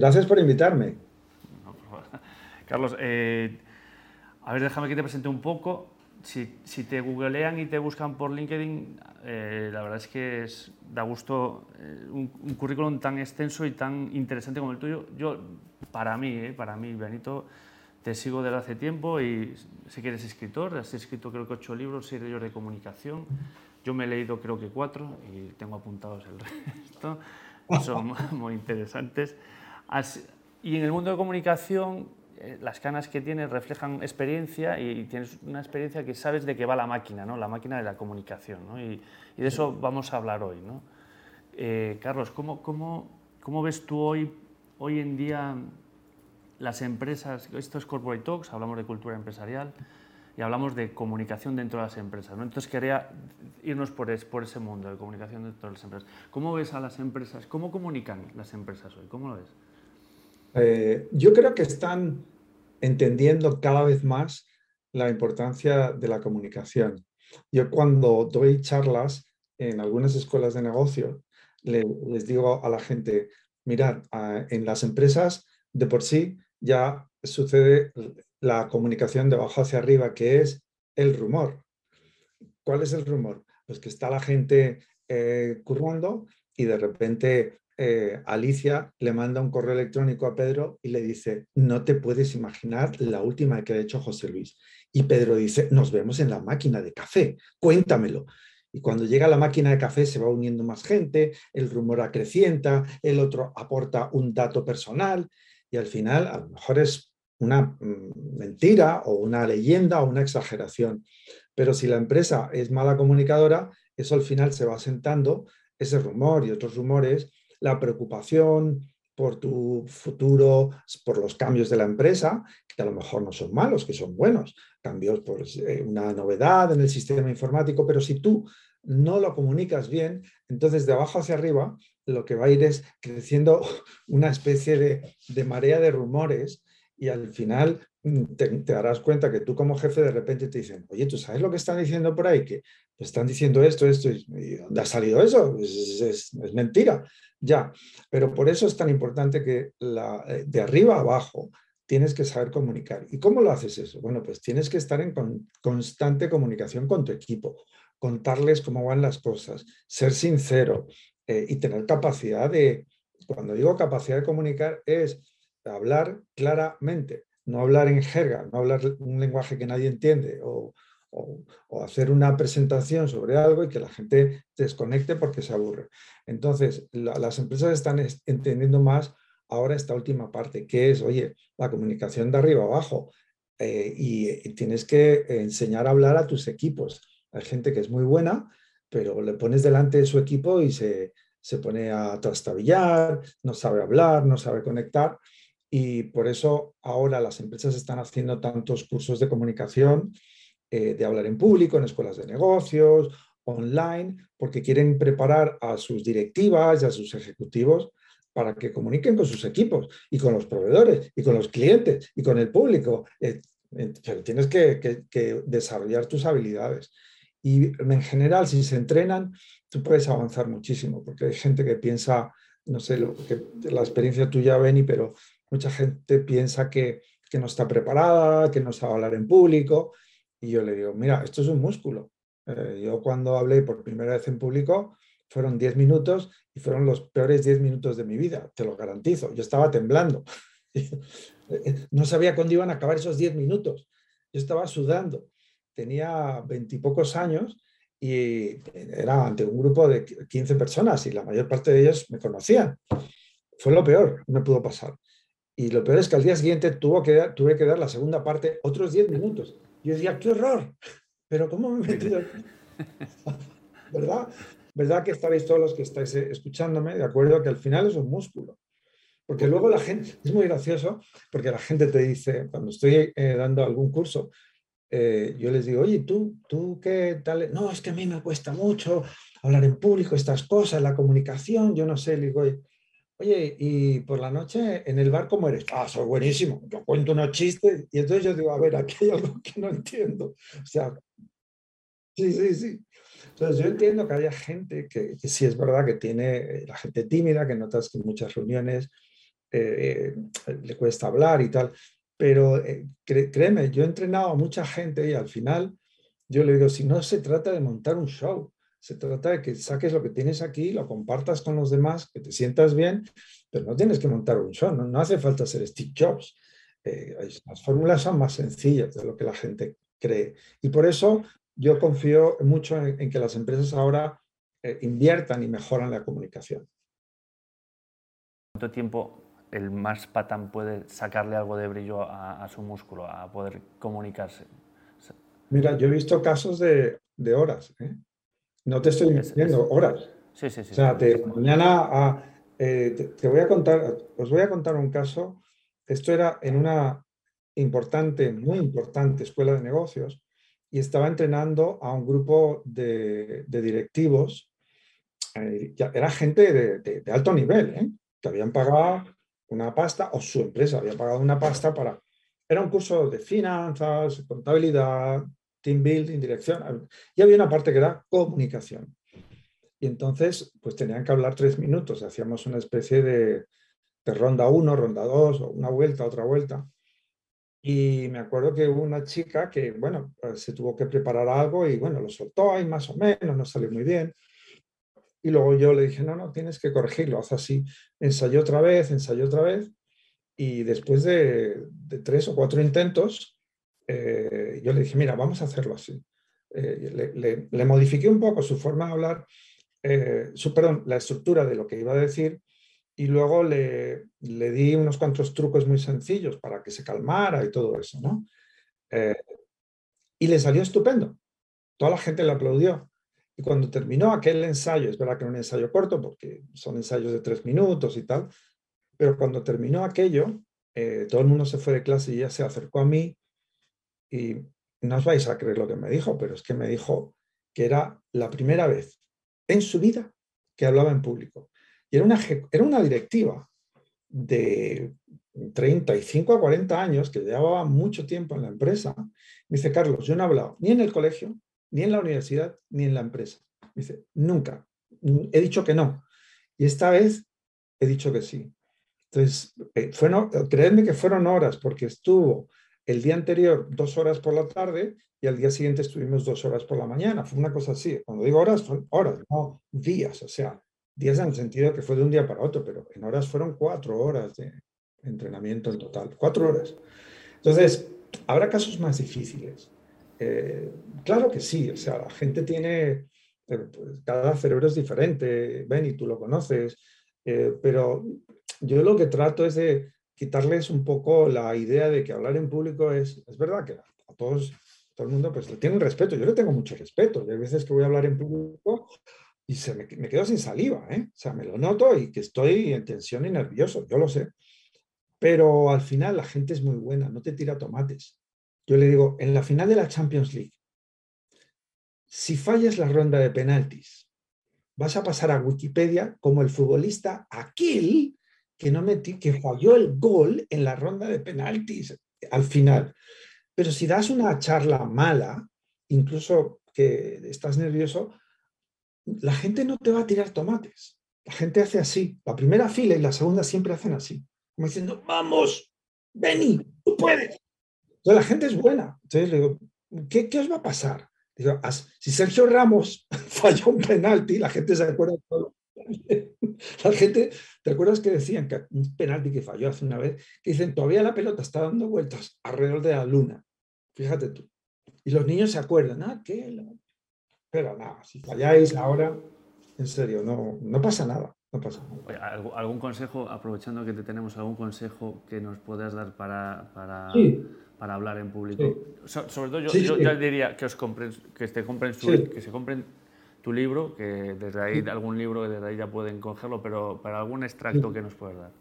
Gracias por invitarme. Carlos, eh, a ver, déjame que te presente un poco. Si, te googlean y te buscan por LinkedIn, eh, la verdad es que es, da gusto eh, un, currículum tan extenso y tan interesante como el tuyo. Yo, para mí, para mí, Benito, te sigo desde hace tiempo y sé que eres escritor, has escrito creo que ocho libros, seis de ellos de comunicación. Yo me he leído creo que cuatro y tengo apuntados el resto. Son muy interesantes. Y en el mundo de comunicación, eh, las canas que tienes reflejan experiencia y tienes una experiencia que sabes de qué va la máquina, ¿no? la máquina de la comunicación. ¿no? Y, y, de eso vamos a hablar hoy. ¿no? Eh, Carlos, ¿cómo, cómo, cómo ves tú hoy, hoy en día las empresas, esto es Corporate Talks, hablamos de cultura empresarial y hablamos de comunicación dentro de las empresas. ¿no? Entonces quería irnos por, por ese mundo de comunicación dentro de las empresas. ¿Cómo ves a las empresas? ¿Cómo comunican las empresas hoy? ¿Cómo lo ves? Eh, yo creo que están entendiendo cada vez más la importancia de la comunicación. Yo cuando doy charlas en algunas escuelas de negocio, les digo a la gente, mirad, en las empresas de por sí ya sucede la comunicación de abajo hacia arriba, que es el rumor. ¿Cuál es el rumor? Pues que está la gente eh, currando y de repente eh, Alicia le manda un correo electrónico a Pedro y le dice, no te puedes imaginar la última que ha hecho José Luis. Y Pedro dice, nos vemos en la máquina de café, cuéntamelo. Y cuando llega la máquina de café se va uniendo más gente, el rumor acrecienta, el otro aporta un dato personal y al final a lo mejor es una mm, mentira o una leyenda o una exageración. Pero si la empresa es mala comunicadora, eso al final se va sentando, ese rumor y otros rumores, la preocupación por tu futuro, por los cambios de la empresa, que a lo mejor no son malos, que son buenos, cambios por eh, una novedad en el sistema informático, pero si tú no lo comunicas bien, entonces de abajo hacia arriba lo que va a ir es creciendo una especie de, marea de rumores y al final mm, te, darás cuenta que tú como jefe de repente te dicen, oye, ¿tú sabes lo que están diciendo por ahí? Que están diciendo esto, esto, y ¿dónde ha salido eso? Es, mentira, ya. Pero por eso es tan importante que la, eh, de arriba abajo tienes que saber comunicar. ¿Y cómo lo haces eso? Bueno, pues tienes que estar en constante comunicación con tu equipo, contarles cómo van las cosas, ser sincero, eh, y tener capacidad de, cuando digo capacidad de comunicar, es hablar claramente, no hablar en jerga, no hablar un lenguaje que nadie entiende o, hacer una presentación sobre algo y que la gente desconecte porque se aburre. Entonces, las empresas están entendiendo más ahora esta última parte, que es, oye, la comunicación de arriba abajo. Eh, y, tienes que enseñar a hablar a tus equipos. Hay gente que es muy buena, pero le pones delante de su equipo y se, pone a trastabillar, no sabe hablar, no sabe conectar. Y por eso ahora las empresas están haciendo tantos cursos de comunicación, eh, de hablar en público, en escuelas de negocios, online, porque quieren preparar a sus directivas y a sus ejecutivos para que comuniquen con sus equipos y con los proveedores y con los clientes y con el público. Eh, eh, pero tienes que desarrollar tus habilidades. Y en general, si se entrenan, tú puedes avanzar muchísimo, porque hay gente que piensa, no sé, lo que, la experiencia tuya, Beni, pero mucha gente piensa que, que no está preparada, que no sabe hablar en público. Y yo le digo, mira, esto es un músculo. Eh, yo cuando hablé por primera vez en público, fueron 10 minutos y fueron los peores 10 minutos de mi vida, te lo garantizo. Yo estaba temblando. no sabía cuándo iban a acabar esos 10 minutos. Yo estaba sudando tenía veintipocos años y era ante un grupo de 15 personas y la mayor parte de ellos me conocían. Fue lo peor me pudo pasar. Y lo peor es que al día siguiente tuvo que, tuve que dar la segunda parte, otros 10 minutos. Yo decía, qué horror, pero ¿cómo me he metido aquí? ¿Verdad? ¿Verdad que estaréis todos los que estáis eh, escuchándome de acuerdo que al final es un músculo? Porque luego la gente, es muy gracioso, porque la gente te dice, cuando estoy eh, dando algún curso, eh, yo les digo, oye, ¿tú, ¿tú qué tal? No, es que a mí me cuesta mucho hablar en público, estas cosas, la comunicación, yo no sé, le digo, oye, y por la noche en el bar, ¿cómo eres? Ah, soy buenísimo, yo cuento unos chistes y entonces yo digo, a ver, aquí hay algo que no entiendo. O sea, sí, sí, sí. Entonces yo entiendo que haya gente que, que sí es verdad que tiene, la gente tímida, que notas que en muchas reuniones eh, le cuesta hablar y tal. Pero eh, créeme, yo he entrenado a mucha gente y al final yo le digo, si no se trata de montar un show, se trata de que saques lo que tienes aquí, lo compartas con los demás, que te sientas bien, pero no tienes que montar un show, no, hace falta ser Steve Jobs. Eh, las fórmulas son más sencillas de lo que la gente cree. Y por eso yo confío mucho en, que las empresas ahora eh, inviertan y mejoran la comunicación. ¿Cuánto tiempo el más patán puede sacarle algo de brillo a, su músculo, a poder comunicarse? Mira, yo he visto casos de, horas. ¿eh? No te estoy diciendo horas. Sí, sí, sí. O sea, mañana eh, te, voy a contar, os voy a contar un caso. Esto era en una importante, muy importante escuela de negocios y estaba entrenando a un grupo de, directivos. Eh, era gente de, de alto nivel, que habían pagado una pasta o su empresa había pagado una pasta para... Era un curso de finanzas, contabilidad, team building, dirección. Y había una parte que era comunicación. Y entonces, pues tenían que hablar tres minutos. Hacíamos una especie de, de ronda uno, ronda dos, una vuelta, otra vuelta. Y me acuerdo que hubo una chica que, bueno, pues, se tuvo que preparar algo y, bueno, lo soltó ahí más o menos, no salió muy bien. Y luego yo le dije, no, no, tienes que corregirlo, haz así. Ensayó otra vez, ensayó otra vez. Y después de, tres o cuatro intentos, eh, yo le dije, mira, vamos a hacerlo así. Eh, le, modifiqué un poco su forma de hablar, eh, su, perdón, la estructura de lo que iba a decir y luego le, le, di unos cuantos trucos muy sencillos para que se calmara y todo eso, ¿no? y le salió estupendo. Toda la gente le aplaudió. Y cuando terminó aquel ensayo, es verdad que era un ensayo corto porque son ensayos de tres minutos y tal, pero cuando terminó aquello, eh, todo el mundo se fue de clase y ella se acercó a mí y no os vais a creer lo que me dijo, pero es que me dijo que era la primera vez en su vida que hablaba en público. Y era una, era una directiva de 35 a 40 años que llevaba mucho tiempo en la empresa. Me dice, Carlos, yo no he hablado ni en el colegio, ni en la universidad, ni en la empresa. dice, nunca. He dicho que no. Y esta vez he dicho que sí. Entonces, eh, creedme que fueron horas, porque estuvo el día anterior dos horas por la tarde y al día siguiente estuvimos dos horas por la mañana. Fue una cosa así. Cuando digo horas, son horas, no días. O sea, días en el sentido que fue de un día para otro, pero en horas fueron cuatro horas de entrenamiento en total. Cuatro horas. Entonces, habrá casos más difíciles. Eh, claro que sí, o sea, la gente tiene, eh, pues, cada cerebro es diferente, ven y tú lo conoces, eh, pero yo lo que trato es de quitarles un poco la idea de que hablar en público es, es verdad que a todos, todo el mundo pues le tienen respeto, yo le tengo mucho respeto, hay veces que voy a hablar en público y se me, me quedo sin saliva, ¿eh? o sea, me lo noto y que estoy en tensión y nervioso, yo lo sé, pero al final la gente es muy buena, no te tira tomates. Yo le digo, en la final de la Champions League, si fallas la ronda de penaltis, vas a pasar a Wikipedia como el futbolista aquel que, no metió, que falló el gol en la ronda de penaltis al final. Pero si das una charla mala, incluso que estás nervioso, la gente no te va a tirar tomates. La gente hace así. La primera fila y la segunda siempre hacen así. Como diciendo, vamos, Benny, tú puedes. Entonces la gente es buena. Entonces le digo, ¿qué, qué os va a pasar? Digo, si Sergio Ramos falló un penalti, la gente se acuerda de todo. La gente, ¿te acuerdas que decían que un penalti que falló hace una vez? Que dicen, todavía la pelota está dando vueltas alrededor de la luna. Fíjate tú. Y los niños se acuerdan, ah, ¿qué? Pero nada, si falláis ahora, en serio, no, no pasa nada. No pasa nada. ¿Algún consejo, aprovechando que te tenemos, algún consejo que nos puedas dar para, para para hablar en público. sobre todo yo, yo diría que os compren, que te compren que se compren tu libro, que desde ahí algún libro que desde ahí ya pueden cogerlo, pero para algún extracto que nos puedas dar.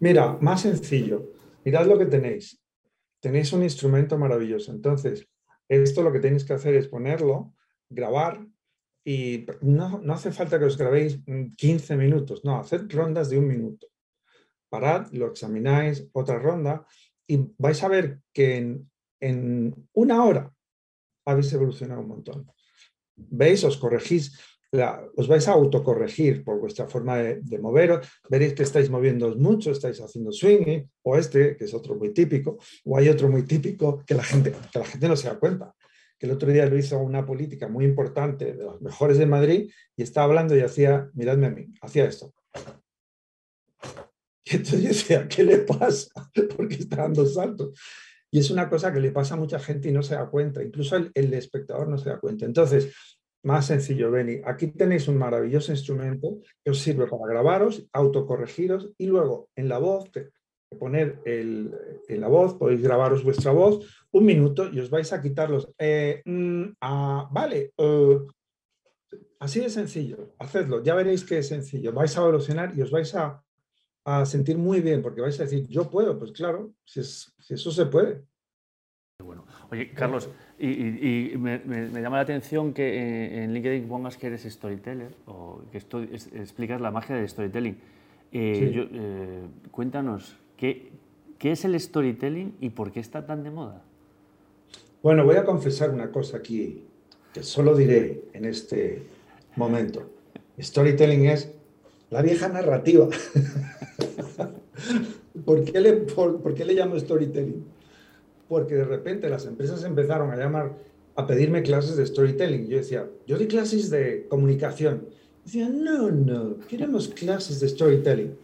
Mira, más sencillo. Mirad lo que tenéis. Tenéis un instrumento maravilloso. Entonces, esto lo que tenéis que hacer es ponerlo, grabar y no, no hace falta que os grabéis 15 minutos, no, haced rondas de un minuto. Parad, lo examináis, otra ronda y vais a ver que en, una hora habéis evolucionado un montón. ¿Veis? Os corregís. os vais a autocorregir por vuestra forma de, moveros, veréis que estáis moviendo mucho, estáis haciendo swinging, o este, que es otro muy típico, o hay otro muy típico que la gente, que la gente no se da cuenta, que el otro día lo hizo una política muy importante, de las mejores de Madrid, y estaba hablando y hacía, miradme a mí, hacía esto. Y entonces yo decía, ¿qué le pasa? Porque está dando saltos. Y es una cosa que le pasa a mucha gente y no se da cuenta, incluso el, espectador no se da cuenta. Entonces, más sencillo, Beni. Aquí tenéis un maravilloso instrumento que os sirve para grabaros, autocorregiros y luego en la voz, poner el, en la voz, podéis grabaros vuestra voz un minuto y os vais a quitarlos. Eh, mm, ah, vale, así de sencillo, hacedlo, ya veréis que es sencillo. Vais a evolucionar y os vais a, a sentir muy bien porque vais a decir, yo puedo, pues claro, si, es, si eso se puede. Bueno, oye, Carlos, y, me, llama la atención que en LinkedIn pongas que eres storyteller o que esto, explicas la magia del storytelling. Eh, eh, cuéntanos, ¿qué, ¿qué es el storytelling y por qué está tan de moda? Bueno, voy a confesar una cosa aquí que solo diré en este momento. Storytelling es la vieja narrativa. ¿Por, qué le, por qué le llamo storytelling? porque de repente las empresas empezaron a llamar, a pedirme clases de storytelling. Yo decía, yo di clases de comunicación. Decía, no, no, queremos clases de storytelling.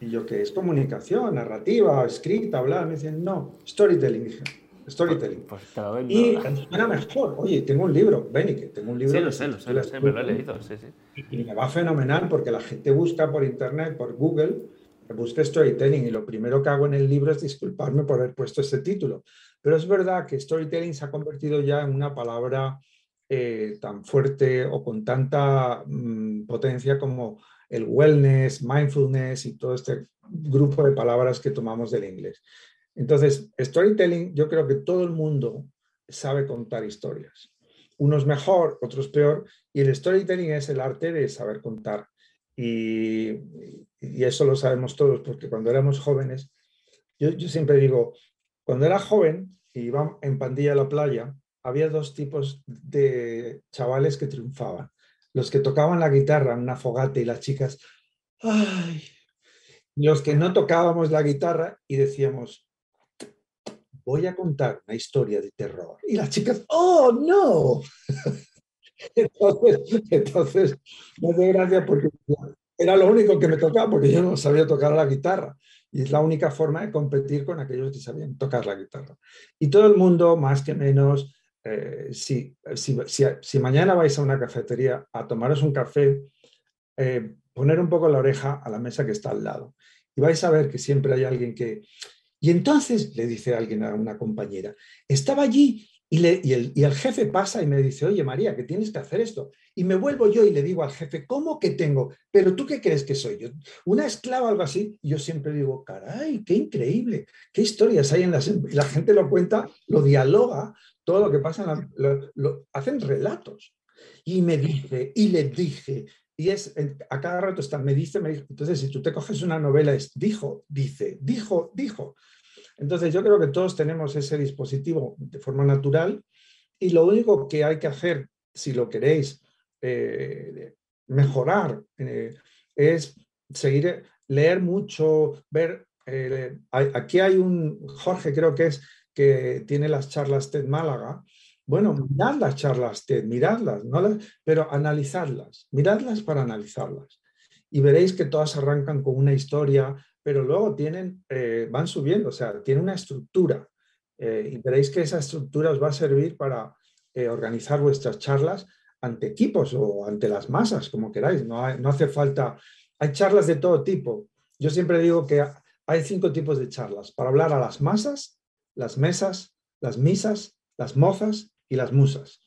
Y yo, ¿qué es comunicación, narrativa, escrita, hablar? Me decían, no, storytelling. Dije, storytelling. Pues, pues y era mejor. Oye, tengo un libro, Benny, que tengo un libro. Sí, lo sé, lo sé, lo sé, me lo he leído. Sí, sí. Y me va fenomenal porque la gente busca por internet, por Google, busqué storytelling y lo primero que hago en el libro es disculparme por haber puesto ese título. Pero es verdad que storytelling se ha convertido ya en una palabra eh, tan fuerte o con tanta mm, potencia como el wellness, mindfulness y todo este grupo de palabras que tomamos del inglés. Entonces, storytelling, yo creo que todo el mundo sabe contar historias. Unos mejor, otros peor, y el storytelling es el arte de saber contar. Y, eso lo sabemos todos, porque cuando éramos jóvenes, yo, yo siempre digo, cuando era joven y iba en pandilla a la playa, había dos tipos de chavales que triunfaban. Los que tocaban la guitarra en una fogata y las chicas, ¡ay! los que no tocábamos la guitarra y decíamos, voy a contar una historia de terror. Y las chicas, ¡oh, no! entonces, entonces, me doy gracia porque era lo único que me tocaba porque yo no sabía tocar la guitarra. Y es la única forma de competir con aquellos que sabían tocar la guitarra. Y todo el mundo, más que menos, eh, si, si, si, mañana vais a una cafetería a tomaros un café, eh, poner un poco la oreja a la mesa que está al lado. Y vais a ver que siempre hay alguien que... Y entonces le dice alguien a una compañera, estaba allí y, el, y, el, jefe pasa y me dice, oye María, que tienes que hacer esto. Y me vuelvo yo y le digo al jefe, ¿cómo que tengo? Pero tú qué crees que soy yo? ¿Una esclava o algo así? Y yo siempre digo, caray, qué increíble, qué historias hay en las... Em-". Y la gente lo cuenta, lo dialoga, todo lo que pasa, lo, hacen relatos. Y me dice, y le dije, y es, a cada rato está, me dice, me dice. Entonces, si tú te coges una novela, es dijo, dice, dijo, dijo. Entonces yo creo que todos tenemos ese dispositivo de forma natural y lo único que hay que hacer, si lo queréis eh, mejorar, eh, es seguir, leer mucho, ver, eh, aquí hay un, Jorge creo que es, que tiene las charlas TED Málaga, bueno, mirad las charlas TED, miradlas, ¿no? pero analizadlas, miradlas para analizarlas. Y veréis que todas arrancan con una historia, pero luego tienen, eh, van subiendo, o sea, tiene una estructura. Eh, y veréis que esa estructura os va a servir para eh, organizar vuestras charlas ante equipos o ante las masas, como queráis. No, no hace falta, hay charlas de todo tipo. Yo siempre digo que hay cinco tipos de charlas para hablar a las masas, las mesas, las misas, las mozas y las musas.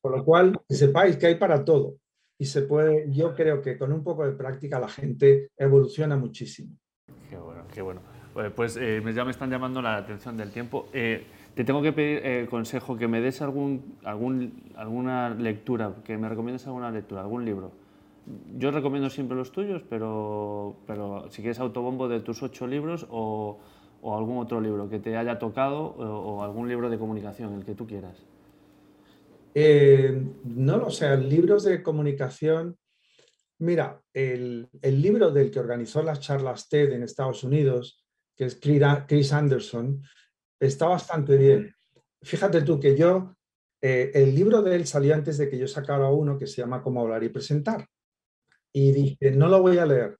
Con lo cual, que sepáis que hay para todo. Y se puede, yo creo que con un poco de práctica la gente evoluciona muchísimo. Qué bueno, qué bueno. Pues eh, ya me están llamando la atención del tiempo. Eh, te tengo que pedir eh, consejo, que me des algún, algún, alguna lectura, que me recomiendes alguna lectura, algún libro. Yo recomiendo siempre los tuyos, pero, pero si quieres autobombo de tus ocho libros o, o algún otro libro que te haya tocado o, algún libro de comunicación, el que tú quieras. Eh, no lo sé, libros de comunicación. Mira, el, el, libro del que organizó las charlas TED en Estados Unidos, que es Chris Anderson, está bastante bien. Fíjate tú que yo, eh, el libro de él salió antes de que yo sacara uno que se llama Cómo hablar y presentar. Y dije, no lo voy a leer,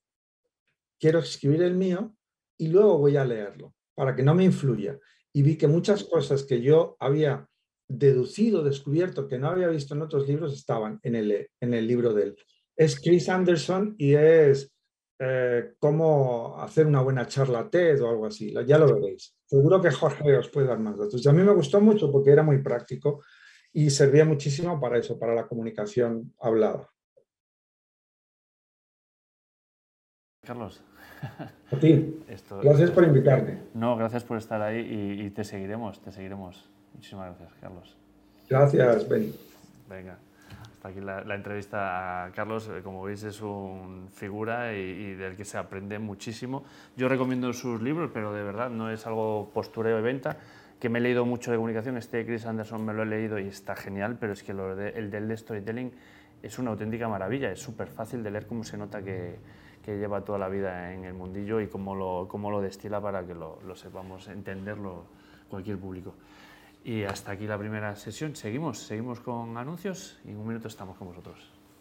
quiero escribir el mío y luego voy a leerlo para que no me influya. Y vi que muchas cosas que yo había deducido, descubierto, que no había visto en otros libros, estaban en el, en el libro de él. Es Chris Anderson y es eh, cómo hacer una buena charla TED o algo así. Ya lo veréis. Seguro que Jorge os puede dar más datos. Y a mí me gustó mucho porque era muy práctico y servía muchísimo para eso, para la comunicación hablada. Carlos. A ti. gracias por invitarme. No, gracias por estar ahí y, y te seguiremos, te seguiremos. Muchísimas gracias, Carlos. Gracias, Ben. Venga aquí la, entrevista a Carlos. Eh, como veis, es un figura y, del que se aprende muchísimo. Yo recomiendo sus libros, pero de verdad no es algo postureo de venta. Que me he leído mucho de comunicación. Este Chris Anderson me lo he leído y está genial, pero es que lo de, el del de storytelling es una auténtica maravilla. Es súper fácil de leer cómo se nota que, que, lleva toda la vida en el mundillo y cómo lo, cómo lo destila para que lo, lo sepamos entenderlo cualquier público. Y hasta aquí la primera sesión. Seguimos, seguimos con anuncios y en un minuto estamos con vosotros.